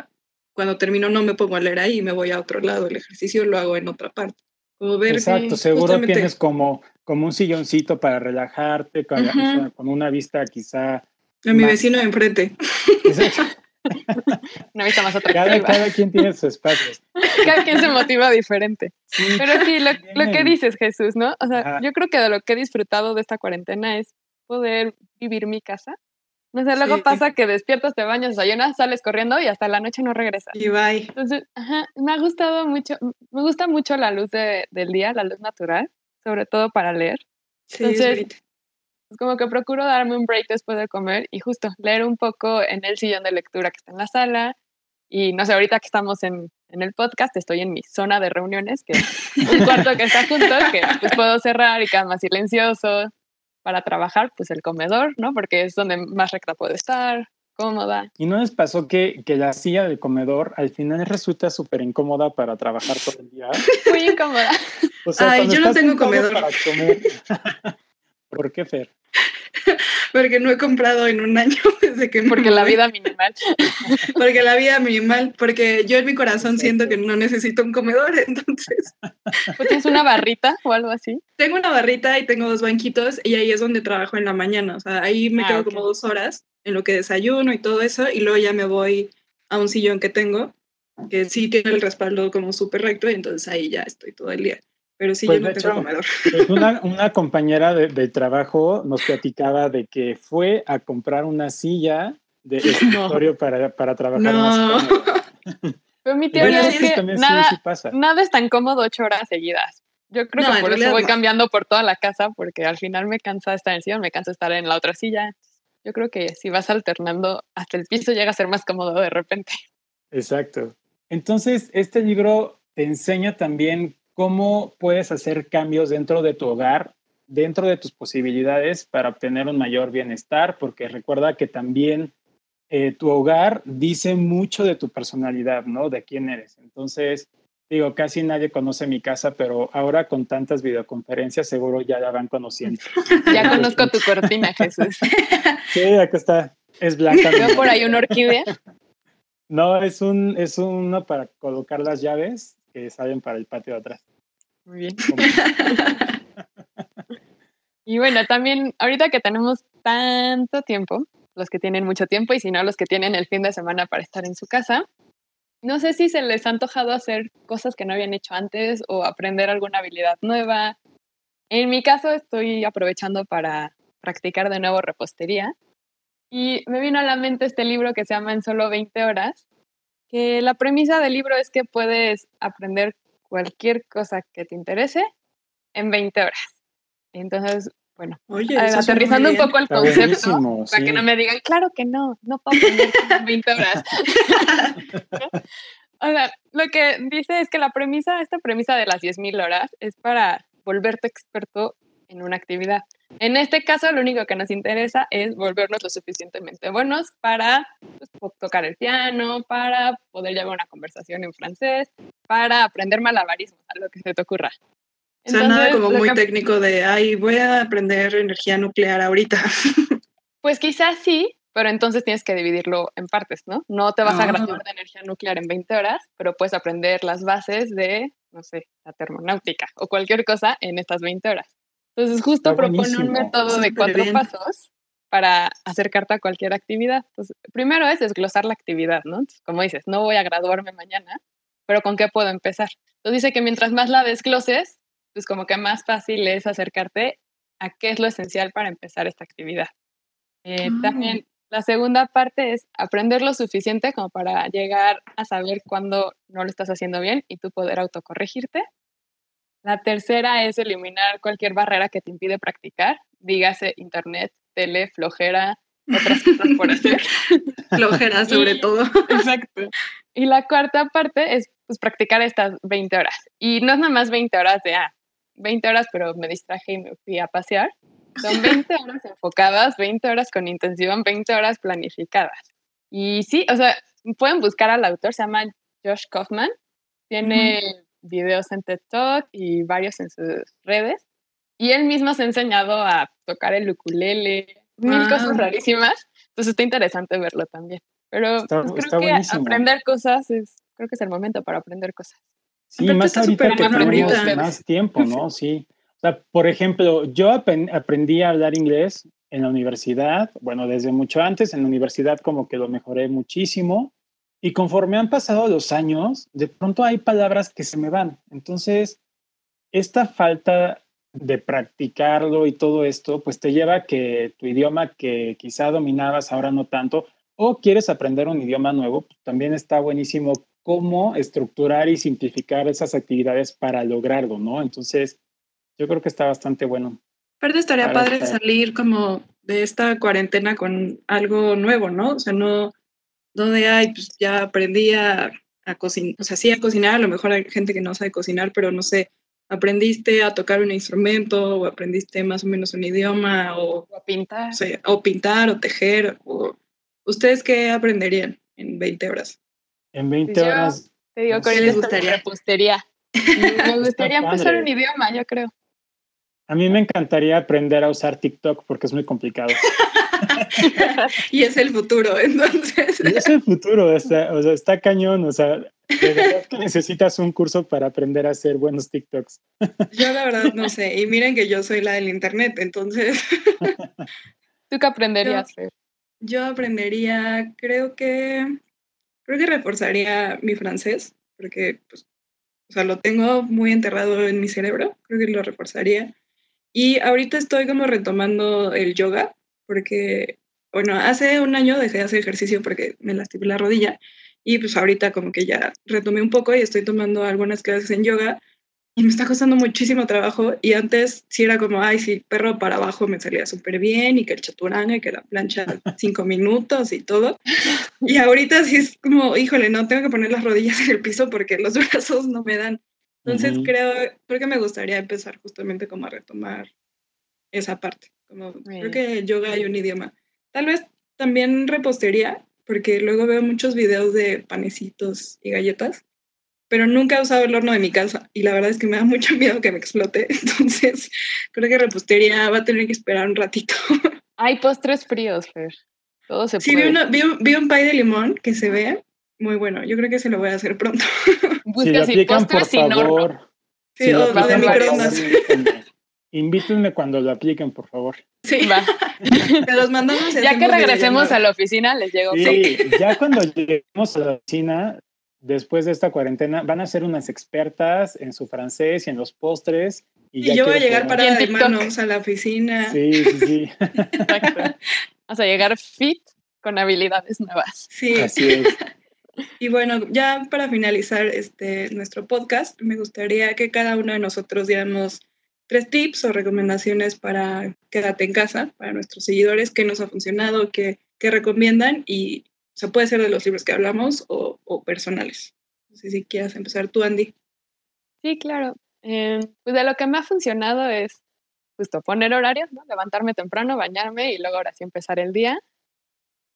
[SPEAKER 2] cuando termino no me pongo a leer ahí, me voy a otro lado, el ejercicio lo hago en otra parte. Como ver
[SPEAKER 4] Exacto,
[SPEAKER 2] que
[SPEAKER 4] seguro
[SPEAKER 2] justamente-
[SPEAKER 4] tienes como, como un silloncito para relajarte, con, con una vista quizá...
[SPEAKER 2] a mi
[SPEAKER 4] más-
[SPEAKER 2] vecino de enfrente.
[SPEAKER 4] Exacto.
[SPEAKER 3] Una vista más
[SPEAKER 4] Cada,
[SPEAKER 3] atractiva.
[SPEAKER 4] cada quien tiene su espacio.
[SPEAKER 3] Cada quien se motiva diferente.
[SPEAKER 4] Sí,
[SPEAKER 3] Pero sí, lo, lo que dices, Jesús, ¿no? O sea,
[SPEAKER 4] Ajá.
[SPEAKER 3] yo creo que de lo que he disfrutado de esta cuarentena es poder vivir mi casa. No sé, luego
[SPEAKER 2] Sí.
[SPEAKER 3] pasa que despiertas, te bañas, desayunas, sales corriendo y hasta la noche no regresas.
[SPEAKER 2] Y bye.
[SPEAKER 3] Entonces, ajá, me ha gustado mucho, me gusta mucho la luz de- del día, la luz natural, sobre todo para leer.
[SPEAKER 2] Sí,
[SPEAKER 3] Entonces,
[SPEAKER 2] es bonito.
[SPEAKER 3] Es como que procuro darme un break después de comer y justo leer un poco en el sillón de lectura que está en la sala. Y no sé, ahorita que estamos en, en el podcast, estoy en mi zona de reuniones, que es un cuarto que está junto, que pues puedo cerrar y queda más silencioso para trabajar, pues el comedor, ¿no? Porque es donde más recta puedo estar, cómoda.
[SPEAKER 4] ¿Y no les pasó que, que la silla del comedor al final resulta súper incómoda para trabajar todo el día?
[SPEAKER 3] Muy incómoda.
[SPEAKER 4] O sea,
[SPEAKER 2] Ay, yo no tengo comedor.
[SPEAKER 4] Para comer. ¿Por qué, Fer?
[SPEAKER 2] Porque no he comprado en un año desde que
[SPEAKER 3] Porque la vida minimal.
[SPEAKER 2] Porque la vida minimal, porque yo en mi corazón siento que no necesito un comedor, entonces
[SPEAKER 3] tienes una barrita o algo así.
[SPEAKER 2] tengo una barrita y tengo dos banquitos y ahí es donde trabajo en la mañana, o sea, ahí me
[SPEAKER 3] Ah,
[SPEAKER 2] quedo
[SPEAKER 3] ok.
[SPEAKER 2] como dos horas en lo que desayuno y todo eso y luego ya me voy a un sillón que tengo, que sí tiene el respaldo como súper recto y entonces ahí ya estoy todo el día. Pero sí,
[SPEAKER 4] Pues,
[SPEAKER 2] yo no
[SPEAKER 4] de
[SPEAKER 2] tengo
[SPEAKER 4] hecho,
[SPEAKER 2] comedor.
[SPEAKER 4] Pues una, una compañera de, de trabajo nos platicaba de que fue a comprar una silla de escritorio para, para trabajar
[SPEAKER 2] No.
[SPEAKER 4] más cómoda.
[SPEAKER 3] Pero mi teoría
[SPEAKER 4] bueno,
[SPEAKER 3] es que
[SPEAKER 4] también sí,
[SPEAKER 3] nada,
[SPEAKER 4] sí pasa.
[SPEAKER 3] nada es tan cómodo ocho horas seguidas. Yo creo
[SPEAKER 2] No,
[SPEAKER 3] que por eso voy
[SPEAKER 2] no.
[SPEAKER 3] cambiando por toda la casa, porque al final me cansa estar en el sillón, me cansa estar en la otra silla. Yo creo que si vas alternando, hasta el piso llega a ser más cómodo de repente.
[SPEAKER 4] Exacto. Entonces, este libro te enseña también cómo puedes hacer cambios dentro de tu hogar, dentro de tus posibilidades para obtener un mayor bienestar, porque recuerda que también eh, tu hogar dice mucho de tu personalidad, ¿no? De quién eres. Entonces, digo, casi nadie conoce mi casa, pero ahora con tantas videoconferencias seguro ya la van conociendo.
[SPEAKER 3] Ya conozco tu cortina, Jesús.
[SPEAKER 4] Sí, acá está. Es blanca.
[SPEAKER 3] Veo por ahí una orquídea.
[SPEAKER 4] No, es un es uno para colocar las llaves que salen para el patio de atrás.
[SPEAKER 3] Muy bien. Y bueno, también ahorita que tenemos tanto tiempo, los que tienen mucho tiempo y si no, los que tienen el fin de semana para estar en su casa, no sé si se les ha antojado hacer cosas que no habían hecho antes o aprender alguna habilidad nueva. En mi caso, estoy aprovechando para practicar de nuevo repostería y me vino a la mente este libro que se llama En solo 20 horas, que la premisa del libro es que puedes aprender cualquier cosa que te interese en 20 horas. Entonces, bueno,
[SPEAKER 2] Oye,
[SPEAKER 3] aterrizando un poco el concepto, para que no me digan, claro que no, no puedo aprender en 20 horas. o sea, lo que dice es que la premisa, esta premisa de las 10.000 horas es para volverte experto en una actividad. En este caso, lo único que nos interesa es volvernos lo suficientemente buenos para pues, tocar el piano, para poder llevar una conversación en francés, para aprender malabarismos, a lo que se te ocurra.
[SPEAKER 2] O sea, nada como muy
[SPEAKER 3] que-
[SPEAKER 2] técnico de, ay, voy a aprender energía nuclear ahorita.
[SPEAKER 3] Pues quizás sí, pero entonces tienes que dividirlo en partes, ¿no? No te vas a
[SPEAKER 2] Ah.
[SPEAKER 3] graduar de energía nuclear en 20 horas, pero puedes aprender las bases de, no sé, la termonáutica o cualquier cosa en estas 20 horas. Entonces justo
[SPEAKER 4] Está
[SPEAKER 3] propone un método de cuatro
[SPEAKER 2] bien.
[SPEAKER 3] pasos para acercarte a cualquier actividad. Entonces, primero es desglosar la actividad, ¿no? Entonces, como dices, no voy a graduarme mañana, pero ¿con qué puedo empezar? Entonces dice que mientras más la desgloses, pues como que más fácil es acercarte a qué es lo esencial para empezar esta actividad. Eh,
[SPEAKER 2] Ah.
[SPEAKER 3] También la segunda parte es aprender lo suficiente como para llegar a saber cuándo no lo estás haciendo bien y tú poder autocorregirte. La tercera es eliminar cualquier barrera que te impide practicar, dígase internet, tele, flojera, otras cosas por hacer.
[SPEAKER 2] Flojera sobre
[SPEAKER 3] Y-
[SPEAKER 2] todo.
[SPEAKER 3] Exacto. Y la cuarta parte es pues, practicar estas 20 horas. Y no es nada más 20 horas de, ah, 20 horas, pero me distraje y me fui a pasear. Son 20 horas enfocadas, 20 horas con intención, 20 horas planificadas. Y sí, o sea, pueden buscar al autor, se llama Josh Kaufman. Tiene videos en TED Talk y varios en sus redes. Y él mismo se ha enseñado a tocar el ukulele, mil cosas rarísimas. Entonces está interesante verlo también. Pero
[SPEAKER 4] Está-
[SPEAKER 3] pues, creo
[SPEAKER 4] está
[SPEAKER 3] que
[SPEAKER 4] buenísimo.
[SPEAKER 3] aprender cosas es, creo que es el momento para aprender cosas.
[SPEAKER 4] Sí,
[SPEAKER 2] Aparte
[SPEAKER 4] más
[SPEAKER 2] está
[SPEAKER 4] ahorita que tenemos más tiempo, ¿no? Sí. O sea, por ejemplo, yo aprendí a hablar inglés en la universidad, bueno, desde mucho antes, en la universidad como que lo mejoré muchísimo y conforme han pasado los años, de pronto hay palabras que se me van. Entonces, esta falta de practicarlo y todo esto, pues te lleva a que tu idioma que quizá dominabas ahora no tanto, o quieres aprender un idioma nuevo, pues también está buenísimo cómo estructurar y simplificar esas actividades para lograrlo, ¿no? Entonces, yo creo que está bastante bueno.
[SPEAKER 2] Aparte estaría padre
[SPEAKER 4] estar-
[SPEAKER 2] salir como de esta cuarentena con algo nuevo, ¿no? O sea, no donde hay, pues ya aprendí a, a cocinar, o sea, sí a cocinar, a lo mejor hay gente que no sabe cocinar, pero no sé, aprendiste a tocar un instrumento o aprendiste más o menos un idioma o,
[SPEAKER 3] O a pintar.
[SPEAKER 2] o pintar o tejer o ¿ustedes qué aprenderían en 20 horas?
[SPEAKER 4] En 20
[SPEAKER 3] Pues yo-
[SPEAKER 4] horas,
[SPEAKER 3] Te digo ahorita
[SPEAKER 2] les gustaría?
[SPEAKER 3] repostería. Me gustaría empezar un idioma, yo creo.
[SPEAKER 4] a mí me encantaría aprender a usar TikTok porque es muy complicado.
[SPEAKER 2] Y es el futuro, entonces.
[SPEAKER 4] Y es el futuro, está, o sea, está cañón, o sea, de verdad que necesitas un curso para aprender a hacer buenos TikToks.
[SPEAKER 2] Yo la verdad no sé. Y miren que yo soy la del internet, entonces
[SPEAKER 3] ¿Tú qué aprenderías, Fer?
[SPEAKER 2] yo aprendería, creo que, creo que reforzaría mi francés, porque, pues, o sea, lo tengo muy enterrado en mi cerebro, creo que lo reforzaría. Y ahorita estoy como retomando el yoga, porque, bueno, hace un año dejé de hacer ejercicio porque me lastimé la rodilla y pues ahorita como que ya retomé un poco y estoy tomando algunas clases en yoga y me está costando muchísimo trabajo y antes sí era como, ay, sí, perro para abajo me salía súper bien y que el chaturanga y que la plancha cinco minutos y todo. Y ahorita sí es como, híjole, no, tengo que poner las rodillas en el piso porque los brazos no me dan. Entonces
[SPEAKER 4] Ujú.
[SPEAKER 2] creo, creo que me gustaría empezar justamente como a retomar esa parte. Como, creo que el yoga hay un idioma. Tal vez también repostería, porque luego veo muchos videos de panecitos y galletas, pero nunca he usado el horno de mi casa y la verdad es que me da mucho miedo que me explote. Entonces creo que repostería va a tener que esperar un ratito.
[SPEAKER 3] Hay postres fríos, Fer. Todo se
[SPEAKER 2] Sí, vi,
[SPEAKER 3] puede.
[SPEAKER 2] una- vi un, vi un pie de limón que se ve muy bueno. Yo creo que se lo voy a hacer pronto.
[SPEAKER 4] Si
[SPEAKER 3] Busca
[SPEAKER 4] aplican, por
[SPEAKER 3] postres sin horno.
[SPEAKER 2] Sí,
[SPEAKER 4] si
[SPEAKER 2] o, o de microondas.
[SPEAKER 4] Invítenme. Cuando lo apliquen, por favor.
[SPEAKER 2] Sí,
[SPEAKER 3] Va.
[SPEAKER 2] te los mandamos.
[SPEAKER 3] Ya que regresemos a la oficina, les llego.
[SPEAKER 4] Sí, ya cuando lleguemos a la oficina, después de esta cuarentena, van a ser unas expertas en su francés y en los postres. Y,
[SPEAKER 2] Y
[SPEAKER 4] ya
[SPEAKER 2] yo voy a llegar parada
[SPEAKER 3] en
[SPEAKER 2] de manos a la oficina.
[SPEAKER 4] Sí, sí, sí.
[SPEAKER 3] Exacto. Vamos a llegar fit con habilidades nuevas.
[SPEAKER 2] Sí.
[SPEAKER 4] Así es.
[SPEAKER 2] Y bueno, ya para finalizar este, nuestro podcast, me gustaría que cada uno de nosotros diéramos tres tips o recomendaciones para quédate en casa, para nuestros seguidores, qué nos ha funcionado, qué, qué recomiendan y o puede ser de los libros que hablamos o, o personales. No sé si quieras empezar tú, Andy.
[SPEAKER 3] Sí, claro. Eh, pues de lo que me ha funcionado es justo poner horarios, ¿no? Levantarme temprano, bañarme y luego ahora sí empezar el día.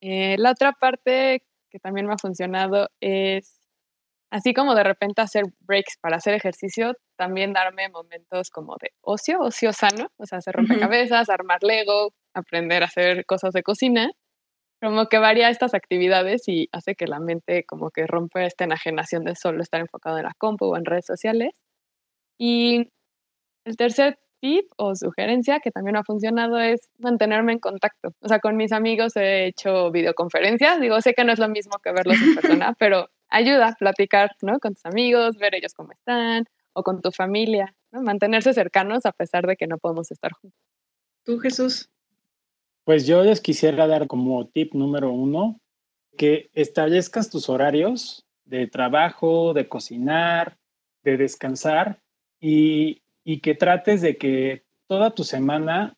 [SPEAKER 3] Eh, la otra parte que también me ha funcionado es, así como de repente hacer breaks para hacer ejercicio, también darme momentos como de ocio, ocio sano, o sea, hacer rompecabezas, armar Lego, aprender a hacer cosas de cocina, como que varía estas actividades y hace que la mente como que rompa esta enajenación de solo estar enfocado en la compu o en redes sociales. Y el tercer tip o sugerencia que también ha funcionado es mantenerme en contacto. O sea, con mis amigos he hecho videoconferencias. Digo, sé que no es lo mismo que verlos en persona, pero ayuda a platicar, ¿no? Con tus amigos, ver ellos cómo están, o con tu familia, ¿no? mantenerse cercanos a pesar de que no podemos estar juntos.
[SPEAKER 2] ¿Tú, Jesús?
[SPEAKER 4] Pues yo les quisiera dar como tip número uno que establezcas tus horarios de trabajo, de cocinar, de descansar y, y que trates de que toda tu semana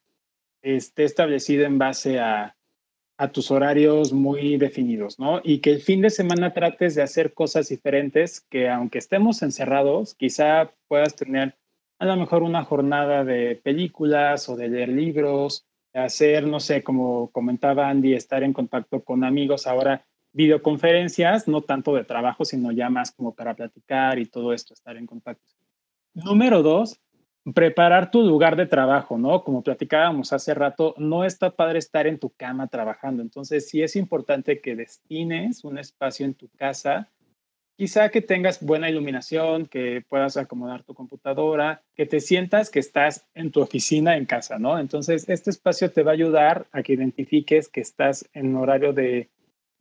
[SPEAKER 4] esté establecida en base a, a tus horarios muy definidos, ¿no? Y que el fin de semana trates de hacer cosas diferentes que aunque estemos encerrados, quizá puedas tener a lo mejor una jornada de películas o de leer libros, de hacer, no sé, como comentaba Andy, estar en contacto con amigos ahora, videoconferencias, no tanto de trabajo, sino ya más como para platicar y todo esto, estar en contacto. Número dos, preparar tu lugar de trabajo, ¿no? Como platicábamos hace rato, no está padre estar en tu cama trabajando. Entonces, sí es importante que destines un espacio en tu casa, quizá que tengas buena iluminación, que puedas acomodar tu computadora, que te sientas que estás en tu oficina en casa, ¿no? Entonces, este espacio te va a ayudar a que identifiques que estás en horario de,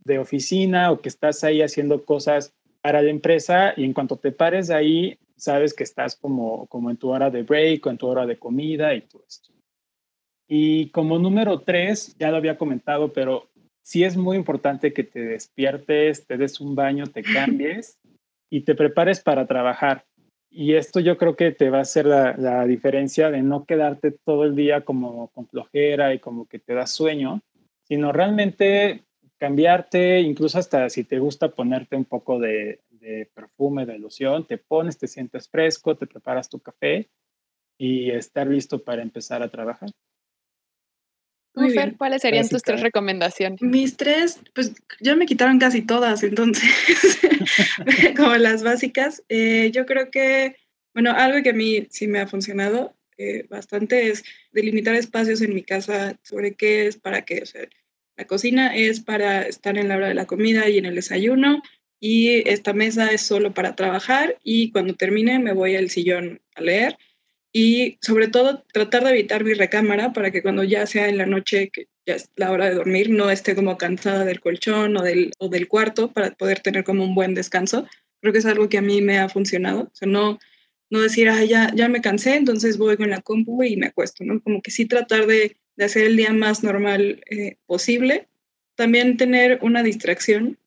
[SPEAKER 4] de oficina o que estás ahí haciendo cosas para la empresa y en cuanto te pares de ahí, sabes que estás como, como en tu hora de break o en tu hora de comida y todo esto. Y como número tres, ya lo había comentado, pero sí es muy importante que te despiertes, te des un baño, te cambies y te prepares para trabajar. Y esto yo creo que te va a hacer la, la diferencia de no quedarte todo el día como con flojera y como que te da sueño, sino realmente cambiarte, incluso hasta si te gusta ponerte un poco de, de perfume, de loción, te pones, te sientes fresco, te preparas tu café y estar listo para empezar a trabajar.
[SPEAKER 3] Muy Fer, ¿cuáles serían tus tres recomendaciones?
[SPEAKER 2] Mis tres, pues ya me quitaron casi todas, entonces, como las básicas. Eh, yo creo que, bueno, algo que a mí sí me ha funcionado eh, bastante es delimitar espacios en mi casa sobre qué es, para qué. O sea, la cocina es para estar en la hora de la comida y en el desayuno y esta mesa es solo para trabajar y cuando termine me voy al sillón a leer y sobre todo tratar de evitar mi recámara para que cuando ya sea en la noche, que ya es la hora de dormir, no esté como cansada del colchón o del, o del cuarto para poder tener como un buen descanso. Creo que es algo que a mí me ha funcionado. O sea, no, no decir, ah, ya, ya me cansé, entonces voy con la compu y me acuesto, ¿no? Como que sí tratar de, de hacer el día más normal eh, posible. También tener una distracción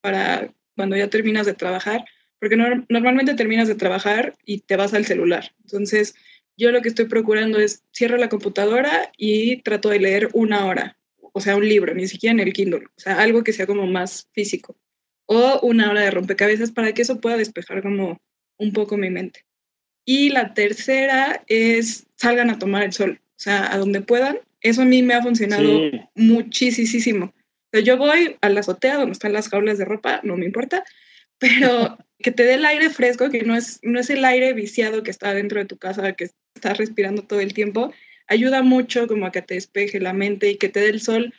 [SPEAKER 2] para cuando ya terminas de trabajar, porque no, normalmente terminas de trabajar y te vas al celular. Entonces, yo lo que estoy procurando es cierro la computadora y trato de leer una hora, o sea, un libro, ni siquiera en el Kindle, o sea, algo que sea como más físico, o una hora de rompecabezas para que eso pueda despejar como un poco mi mente. Y la tercera es salgan a tomar el sol, o sea, a donde puedan. Eso a mí me ha funcionado sí. muchísimo yo voy a la azotea donde están las jaulas de ropa, no me importa, pero que te dé el aire fresco, que no es, no es el aire viciado que está dentro de tu casa, que estás respirando todo el tiempo, ayuda mucho como a que te despeje la mente y que te dé el sol,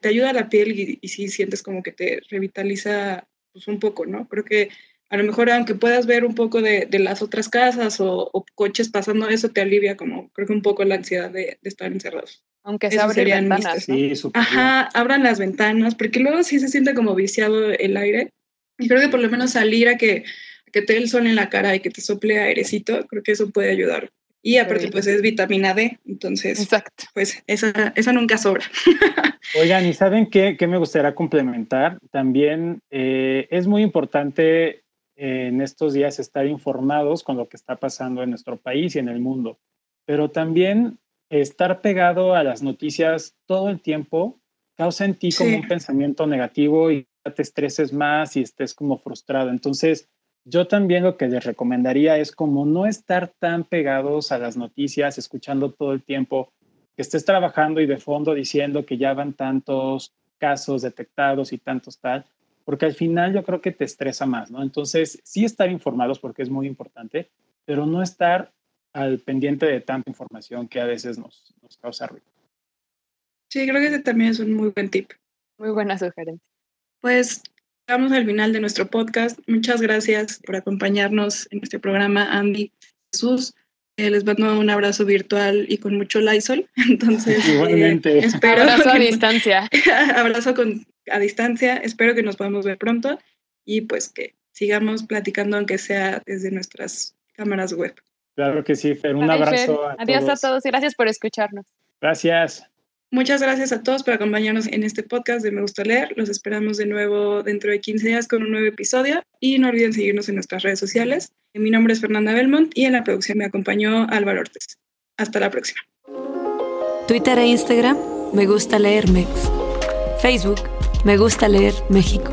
[SPEAKER 2] te ayuda a la piel y, y sí sientes como que te revitaliza pues un poco, ¿no? Creo que a lo mejor aunque puedas ver un poco de, de las otras casas o, o, coches pasando, eso te alivia como creo que un poco la ansiedad de, de estar encerrados.
[SPEAKER 3] Aunque se abren ventanas.
[SPEAKER 2] ¿no? Sí, Ajá, abran las ventanas, porque luego sí se siente como viciado el aire. Y creo que por lo menos salir a que, a que te dé el sol en la cara y que te sople airecito, creo que eso puede ayudar. Y aparte, pues es vitamina D, entonces,
[SPEAKER 3] Exacto.
[SPEAKER 2] pues esa, esa nunca sobra.
[SPEAKER 4] Oigan, ¿y saben qué, qué me gustaría complementar? También eh, es muy importante eh, en estos días estar informados con lo que está pasando en nuestro país y en el mundo, pero también estar pegado a las noticias todo el tiempo causa en ti como un pensamiento negativo y te estreses más y estés como frustrado. Entonces, yo también lo que les recomendaría es como no estar tan pegados a las noticias, escuchando todo el tiempo, que estés trabajando y de fondo diciendo que ya van tantos casos detectados y tantos tal, porque al final yo creo que te estresa más, ¿no? Entonces, sí estar informados porque es muy importante, pero no estar al pendiente de tanta información que a veces nos, nos causa ruido.
[SPEAKER 2] Sí, creo que ese también es un muy buen tip.
[SPEAKER 3] Muy buena sugerencia.
[SPEAKER 2] Pues llegamos al final de nuestro podcast. Muchas gracias por acompañarnos en este programa, Andy Jesús. Eh, les mando un abrazo virtual y con mucho Lysol. Entonces,
[SPEAKER 4] Igualmente.
[SPEAKER 2] Eh, espero
[SPEAKER 3] abrazo
[SPEAKER 2] que,
[SPEAKER 3] a distancia.
[SPEAKER 2] abrazo con, a distancia. Espero que nos podamos ver pronto y pues que sigamos platicando, aunque sea desde nuestras cámaras web.
[SPEAKER 4] Claro que sí, Fer. Un abrazo a
[SPEAKER 3] Adiós
[SPEAKER 4] todos.
[SPEAKER 3] a todos y gracias por escucharnos.
[SPEAKER 4] Gracias.
[SPEAKER 2] Muchas gracias a todos por acompañarnos en este podcast de Me Gusta Leer. Los esperamos de nuevo dentro de 15 días con un nuevo episodio y no olviden seguirnos en nuestras redes sociales. Mi nombre es Fernanda Belmont y en la producción me acompañó Álvaro Ortiz. Hasta la próxima.
[SPEAKER 1] Twitter e Instagram, me gusta leer Mex. Facebook, me gusta leer México.